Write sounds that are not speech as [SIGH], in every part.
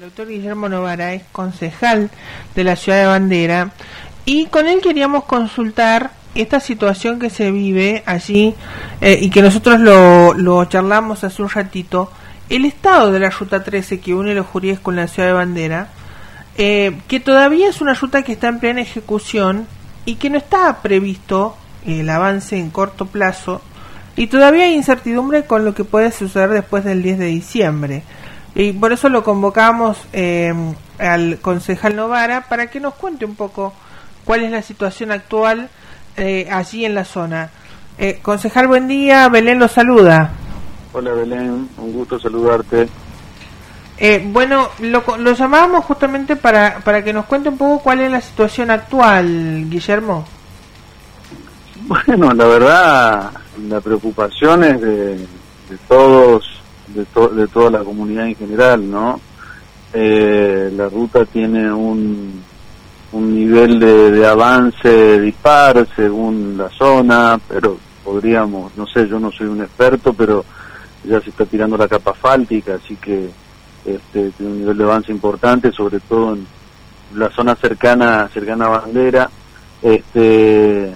El doctor Guillermo Novara es concejal de la ciudad de Bandera y con él queríamos consultar esta situación que se vive allí eh, y que nosotros lo, lo charlamos hace un ratito, el estado de la Ruta 13 que une los Juríes con la ciudad de Bandera, eh, que todavía es una ruta que está en plena ejecución y que no está previsto el avance en corto plazo y todavía hay incertidumbre con lo que puede suceder después del 10 de diciembre. Y por eso lo convocamos eh, al concejal Novara para que nos cuente un poco cuál es la situación actual eh, allí en la zona. Eh, concejal, buen día. Belén lo saluda. Hola Belén, un gusto saludarte. Eh, bueno, lo, lo llamábamos justamente para, para que nos cuente un poco cuál es la situación actual, Guillermo. Bueno, la verdad, la preocupación es de, de todos, de, to- de toda la comunidad en general, ¿no? Eh, la ruta tiene un, un nivel de, de avance dispar según la zona, pero podríamos, no sé, yo no soy un experto, pero ya se está tirando la capa asfáltica, así que este, tiene un nivel de avance importante, sobre todo en la zona cercana, cercana a Bandera, este,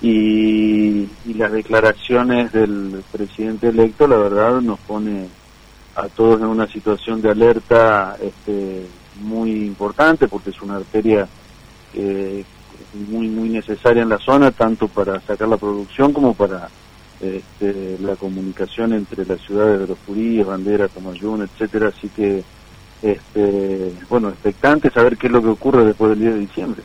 y, y las declaraciones del presidente electo, la verdad, nos pone a todos en una situación de alerta este, muy importante, porque es una arteria eh, muy muy necesaria en la zona, tanto para sacar la producción como para este, la comunicación entre las ciudades de los Juríes, Bandera, Comayún, etcétera, así que este, bueno, expectante saber qué es lo que ocurre después del 10 de diciembre.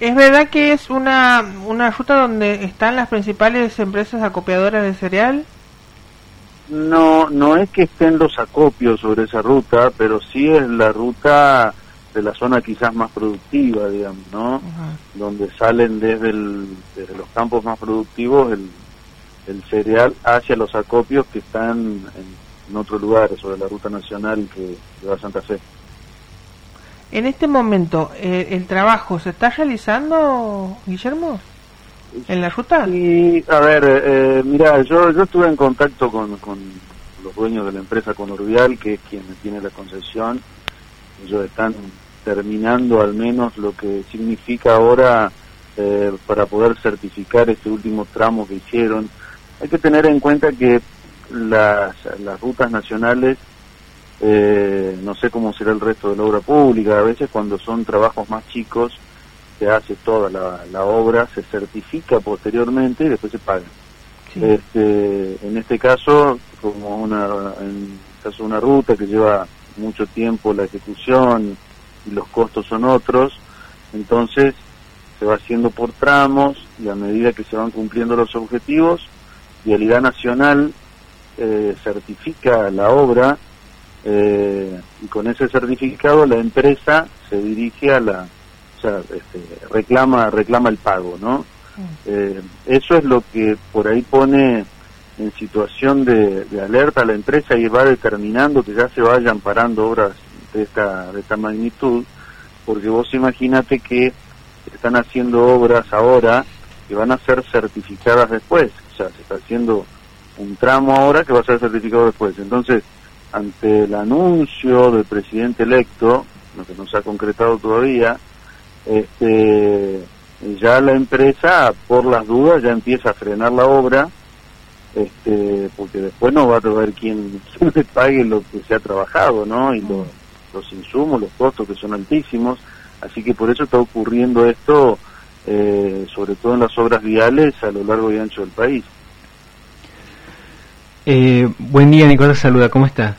¿Es verdad que es una, una ruta donde están las principales empresas acopiadoras de cereal? No, no es que estén los acopios sobre esa ruta, pero sí es la ruta de la zona quizás más productiva, digamos, ¿no? Donde salen desde, el, desde los campos más productivos el, el cereal hacia los acopios que están en, en otro lugar, sobre la ruta nacional que, que va a Santa Fe. En este momento, eh, ¿el trabajo se está realizando, Guillermo? ¿En la ruta? Y, a ver, eh, mira, yo, yo estuve en contacto con, con los dueños de la empresa Conorvial, que es quien tiene la concesión. Ellos están terminando al menos lo que significa ahora eh, para poder certificar este último tramo que hicieron. Hay que tener en cuenta que las, las rutas nacionales, eh, no sé cómo será el resto de la obra pública, a veces cuando son trabajos más chicos, se hace toda la, la obra, se certifica posteriormente y después se paga. Sí. Este, en este caso, como una, en caso de una ruta que lleva mucho tiempo la ejecución y los costos son otros, entonces se va haciendo por tramos y a medida que se van cumpliendo los objetivos, Vialidad Nacional eh, certifica la obra eh, y con ese certificado la empresa se dirige a la, o sea, este, reclama reclama el pago, ¿no? Eh, eso es lo que por ahí pone en situación de, de alerta a la empresa y va determinando que ya se vayan parando obras de esta, de esta magnitud, porque vos imagínate que están haciendo obras ahora que van a ser certificadas después, o sea, se está haciendo un tramo ahora que va a ser certificado después. Entonces, ante el anuncio del presidente electo, lo que no se ha concretado todavía, este, ya la empresa, por las dudas, ya empieza a frenar la obra, este, porque después no va a haber quien, [LAUGHS] quien le pague lo que se ha trabajado, ¿no? Y los, los insumos, los costos que son altísimos, así que por eso está ocurriendo esto, eh, sobre todo en las obras viales a lo largo y ancho del país. Eh, buen día, Nicolás saluda, ¿cómo está?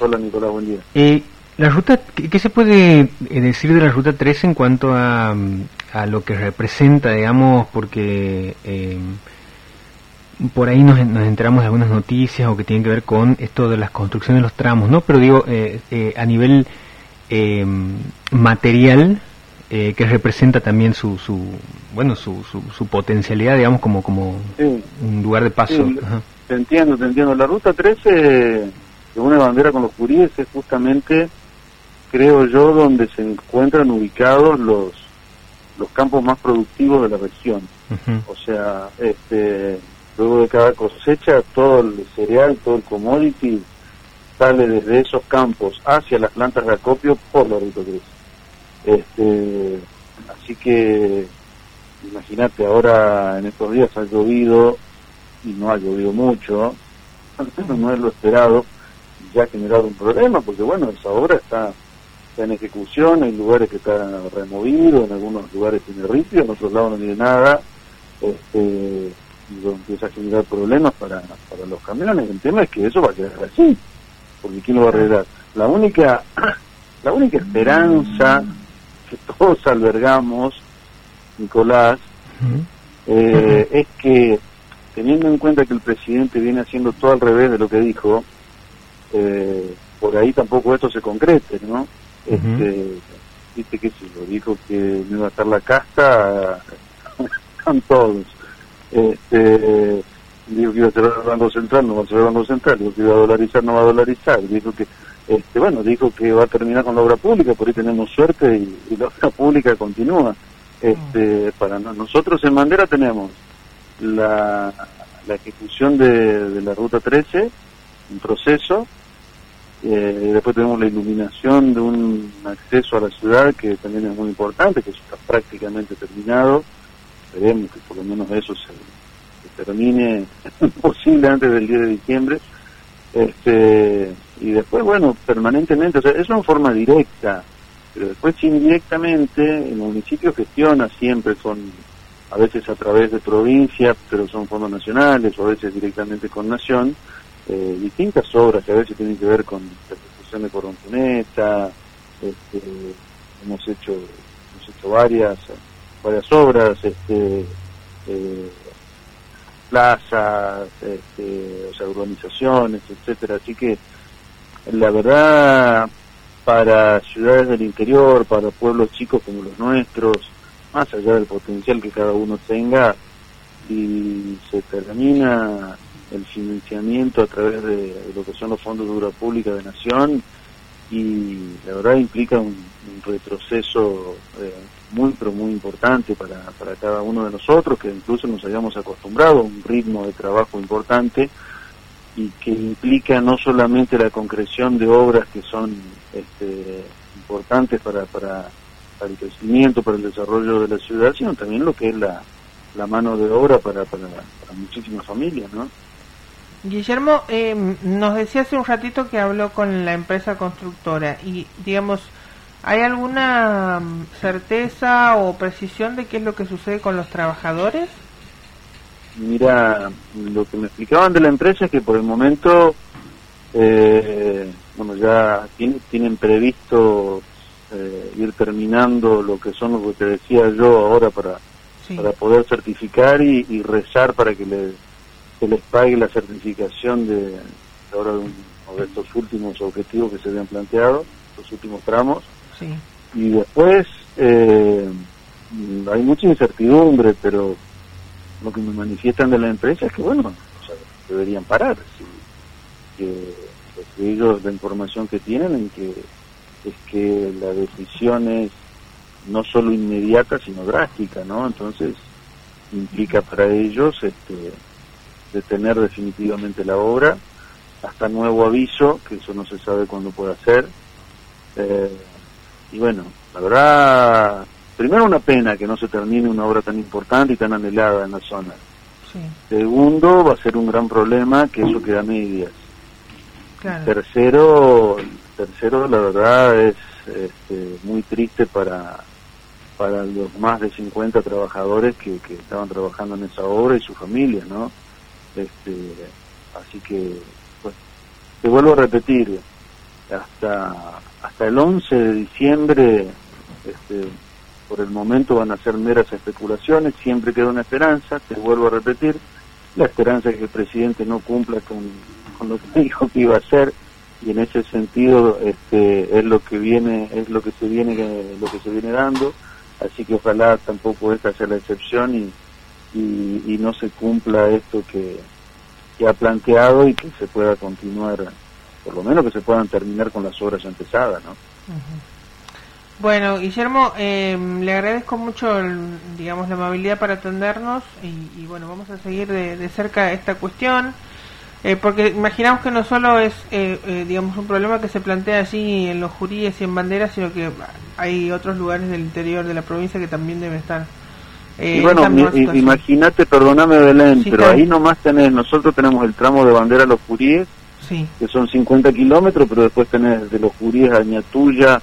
Hola Nicolás, buen día. Eh, la ruta, ¿qué, qué se puede eh, decir de la ruta 13 en cuanto a, mm, a lo que representa, digamos, porque eh, por ahí nos, nos enteramos de algunas noticias o que tienen que ver con esto de las construcciones de los tramos, ¿no? Pero digo, eh, eh, a nivel eh, material, eh, que representa también su, su bueno, su, su, su potencialidad, digamos, como, como Sí. un lugar de paso. Sí, Ajá. Te entiendo, te entiendo. La ruta 13, que une bandera con los juríes, es justamente, creo yo, donde se encuentran ubicados los, los campos más productivos de la región. O sea, este, luego de cada cosecha, todo el cereal, todo el commodity sale desde esos campos hacia las plantas de acopio por la ruta 3. Este, así que imagínate, ahora en estos días ha llovido y no ha llovido mucho, [CLEARS THROAT] no es lo esperado, ya ha generado un problema, porque bueno, esa obra está, en ejecución, hay lugares que están removidos, en algunos lugares tiene ripio, en otros lados no tiene nada, este, y empieza a generar problemas para, para los camiones. El tema es que eso va a quedar así, porque ¿quién lo va a arreglar? La única, [CLEARS THROAT] la única esperanza que [LAUGHS] todos albergamos, Nicolás, eh, es que teniendo en cuenta que el presidente viene haciendo todo al revés de lo que dijo, eh, por ahí tampoco esto se concrete, ¿no? Este, viste que si lo dijo que no iba a estar la casta, están [LAUGHS] todos. Este, dijo que iba a cerrar el Banco Central, no va a cerrar el Banco Central, dijo que iba a dolarizar, no va a dolarizar, dijo que, este, bueno, dijo que va a terminar con la obra pública, por ahí tenemos suerte y, la obra pública continúa. Este, para nosotros en Bandera tenemos la, la ejecución de, de la ruta 13, un proceso, eh, después tenemos la iluminación de un acceso a la ciudad que también es muy importante, que está prácticamente terminado. Esperemos que por lo menos eso se, termine [LAUGHS] posible antes del 10 de diciembre. Este, y después, bueno, permanentemente, o sea, eso en forma directa, pero después indirectamente el municipio gestiona siempre con, a veces a través de provincias, pero son fondos nacionales, o a veces directamente con nación, eh, distintas obras que a veces tienen que ver con la construcción de Corontuneta, este, hemos hecho hemos hecho varias varias obras, este, eh, plazas, este, o sea, urbanizaciones, etcétera, así que la verdad para ciudades del interior, para pueblos chicos como los nuestros, más allá del potencial que cada uno tenga, y se termina el financiamiento a través de, lo que son los fondos de obra pública de Nación y la verdad implica un, retroceso eh, muy pero muy importante para, para cada uno de nosotros que incluso nos hayamos acostumbrado a un ritmo de trabajo importante y que implica no solamente la concreción de obras que son este, importantes para, para, para el crecimiento, para el desarrollo de la ciudad, sino también lo que es la, la mano de obra para, para, para muchísimas familias, ¿no? Guillermo, eh, nos decía hace un ratito que habló con la empresa constructora y, digamos, ¿hay alguna mm, certeza o precisión de qué es lo que sucede con los trabajadores? Mira, lo que me explicaban de la empresa es que por el momento, eh, bueno, ya tienen, previsto eh, ir terminando lo que son lo que te decía yo ahora para, para poder certificar y, y rezar para que le se les pague la certificación de, ahora de, estos últimos objetivos que se habían planteado, los últimos tramos. Y después eh, hay mucha incertidumbre, pero lo que me manifiestan de la empresa es que, bueno, deberían parar. que, ellos, la información que tienen en que es que la decisión es no solo inmediata, sino drástica, ¿no? Entonces implica para ellos este, detener definitivamente la obra hasta nuevo aviso, que eso no se sabe cuándo puede ser. Eh, y bueno, la verdad, primero una pena que no se termine una obra tan importante y tan anhelada en la zona. Segundo, va a ser un gran problema que eso queda a medias. Tercero, tercero, la verdad es este, muy triste para para los más de 50 trabajadores que, que estaban trabajando en esa obra y sus familias, ¿no? Este, así que, pues, te vuelvo a repetir, hasta, hasta el 11 de diciembre, este, por el momento van a ser meras especulaciones, siempre queda una esperanza, te vuelvo a repetir, la esperanza es que el presidente no cumpla con, con lo que [LAUGHS] dijo que iba a hacer y en ese sentido este es lo que viene es lo que se viene lo que se viene dando así que ojalá tampoco esta sea la excepción y, y, no se cumpla esto que, ha planteado y que se pueda continuar, por lo menos que se puedan terminar con las obras empezadas, ¿no? Bueno, Guillermo, eh, le agradezco mucho, digamos, la amabilidad para atendernos y, bueno, vamos a seguir de, cerca esta cuestión. Eh, porque imaginamos que no solo es, eh, eh, digamos, un problema que se plantea allí en los juríes y en banderas, sino que hay otros lugares del interior de la provincia que también deben estar. Y bueno, imagínate, perdóname Belén, pero ahí nomás tenés, nosotros tenemos el tramo de bandera a los juríes, que son 50 kilómetros, pero después tenés de los juríes a Ñatuya,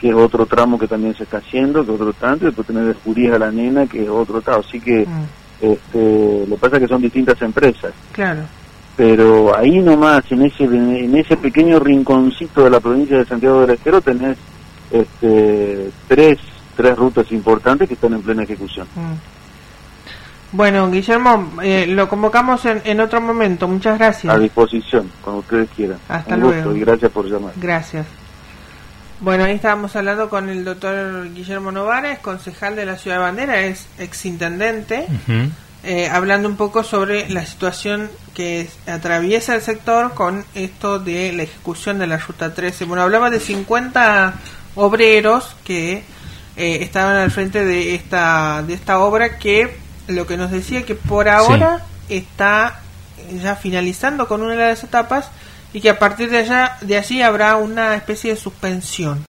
que es otro tramo que también se está haciendo, que es otro tanto, y después tenés de juríes a la nena, que es otro tramo. Así que mm. este, lo que pasa es que son distintas empresas. Claro pero ahí nomás, en ese, en ese pequeño rinconcito de la provincia de Santiago del Estero, tenés este, tres, tres rutas importantes que están en plena ejecución. Mm. Bueno, Guillermo, eh, lo convocamos en, en, otro momento. Muchas gracias. A disposición, cuando ustedes quieran. Hasta luego. y gracias por llamar. Gracias. Bueno, ahí estábamos hablando con el doctor Guillermo Novares, concejal de la Ciudad de Bandera, es exintendente. Eh, hablando un poco sobre la situación que atraviesa el sector con esto de la ejecución de la Ruta 13. Bueno, hablaba de 50 obreros que eh, estaban al frente de esta, de esta obra que lo que nos decía que por ahora está ya finalizando con una de las etapas y que a partir de allá de allí habrá una especie de suspensión.